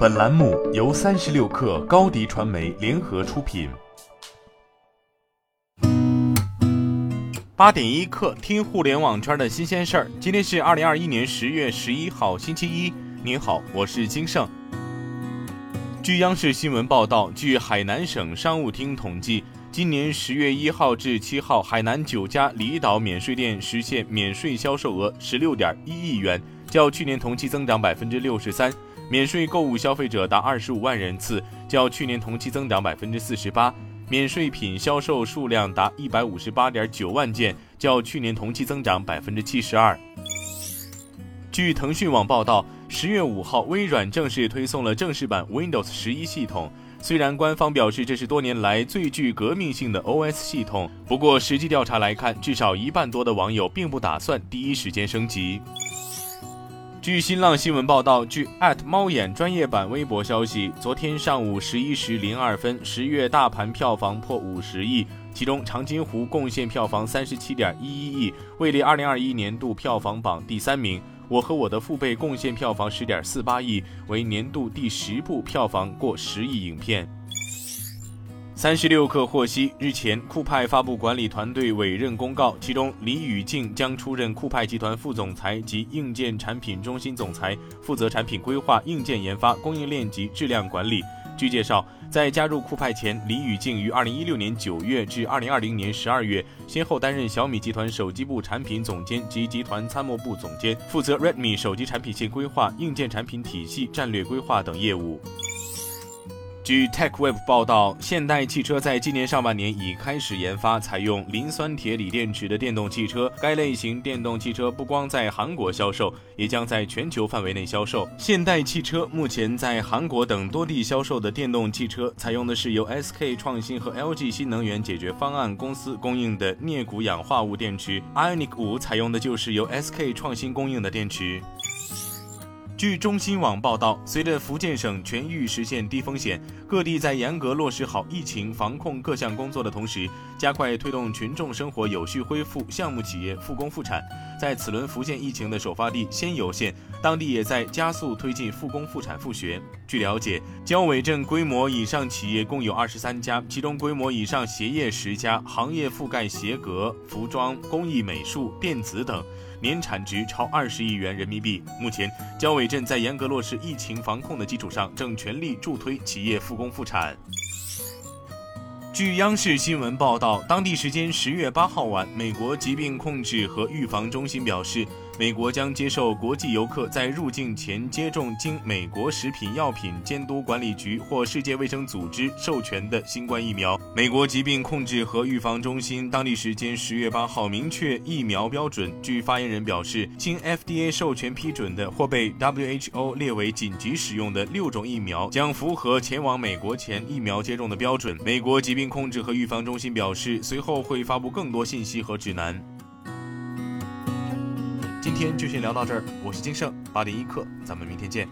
本栏目由三十六氪高低传媒联合出品。八点一刻，听互联网圈的新鲜事儿。今天是二零二一年十月十一号，星期一。您好，我是金盛。据央视新闻报道，据海南省商务厅统计，今年十月一号至七号，海南九家离岛免税店实现免税销售额十六点一亿元，较去年同期增长百分之六十三。免税购物消费者达二十五万人次，较去年同期增长百分之四十八；免税品销售数量达一百五十八点九万件，较去年同期增长百分之七十二。据腾讯网报道，十月五号，微软正式推送了正式版 Windows 十一系统。虽然官方表示这是多年来最具革命性的 OS 系统，不过实际调查来看，至少一半多的网友并不打算第一时间升级。据新浪新闻报道，据猫眼专业版微博消息，昨天上午十一时零二分，十月大盘票房破五十亿，其中《长津湖》贡献票房三十七点一一亿，位列二零二一年度票房榜第三名。《我和我的父辈》贡献票房十点四八亿，为年度第十部票房过十亿影片。三十六氪获悉，日前酷派发布管理团队委任公告，其中李宇静将出任酷派集团副总裁及硬件产品中心总裁，负责产品规划、硬件研发、供应链及质量管理。据介绍，在加入酷派前，李宇静于二零一六年九月至二零二零年十二月，先后担任小米集团手机部产品总监及集团参谋部总监，负责 Redmi 手机产品线规划、硬件产品体系战略规划等业务。据 TechWeb 报道，现代汽车在今年上半年已开始研发采用磷酸铁锂电池的电动汽车。该类型电动汽车不光在韩国销售，也将在全球范围内销售。现代汽车目前在韩国等多地销售的电动汽车，采用的是由 SK 创新和 LG 新能源解决方案公司供应的镍钴氧化物电池。Ionic 五采用的就是由 SK 创新供应的电池。据中新网报道，随着福建省全域实现低风险，各地在严格落实好疫情防控各项工作的同时，加快推动群众生活有序恢复，项目企业复工复产。在此轮福建疫情的首发地仙游县，当地也在加速推进复工复产复学。据了解，交尾镇规模以上企业共有二十三家，其中规模以上鞋业十家，行业覆盖鞋革、服装、工艺美术、电子等。年产值超二十亿元人民币。目前，交委镇在严格落实疫情防控的基础上，正全力助推企业复工复产。据央视新闻报道，当地时间十月八号晚，美国疾病控制和预防中心表示。美国将接受国际游客在入境前接种经美国食品药品监督管理局或世界卫生组织授权的新冠疫苗。美国疾病控制和预防中心当地时间十月八号明确疫苗标准。据发言人表示，经 FDA 授权批准的或被 WHO 列为紧急使用的六种疫苗将符合前往美国前疫苗接种的标准。美国疾病控制和预防中心表示，随后会发布更多信息和指南。今天就先聊到这儿，我是金盛八点一刻，咱们明天见。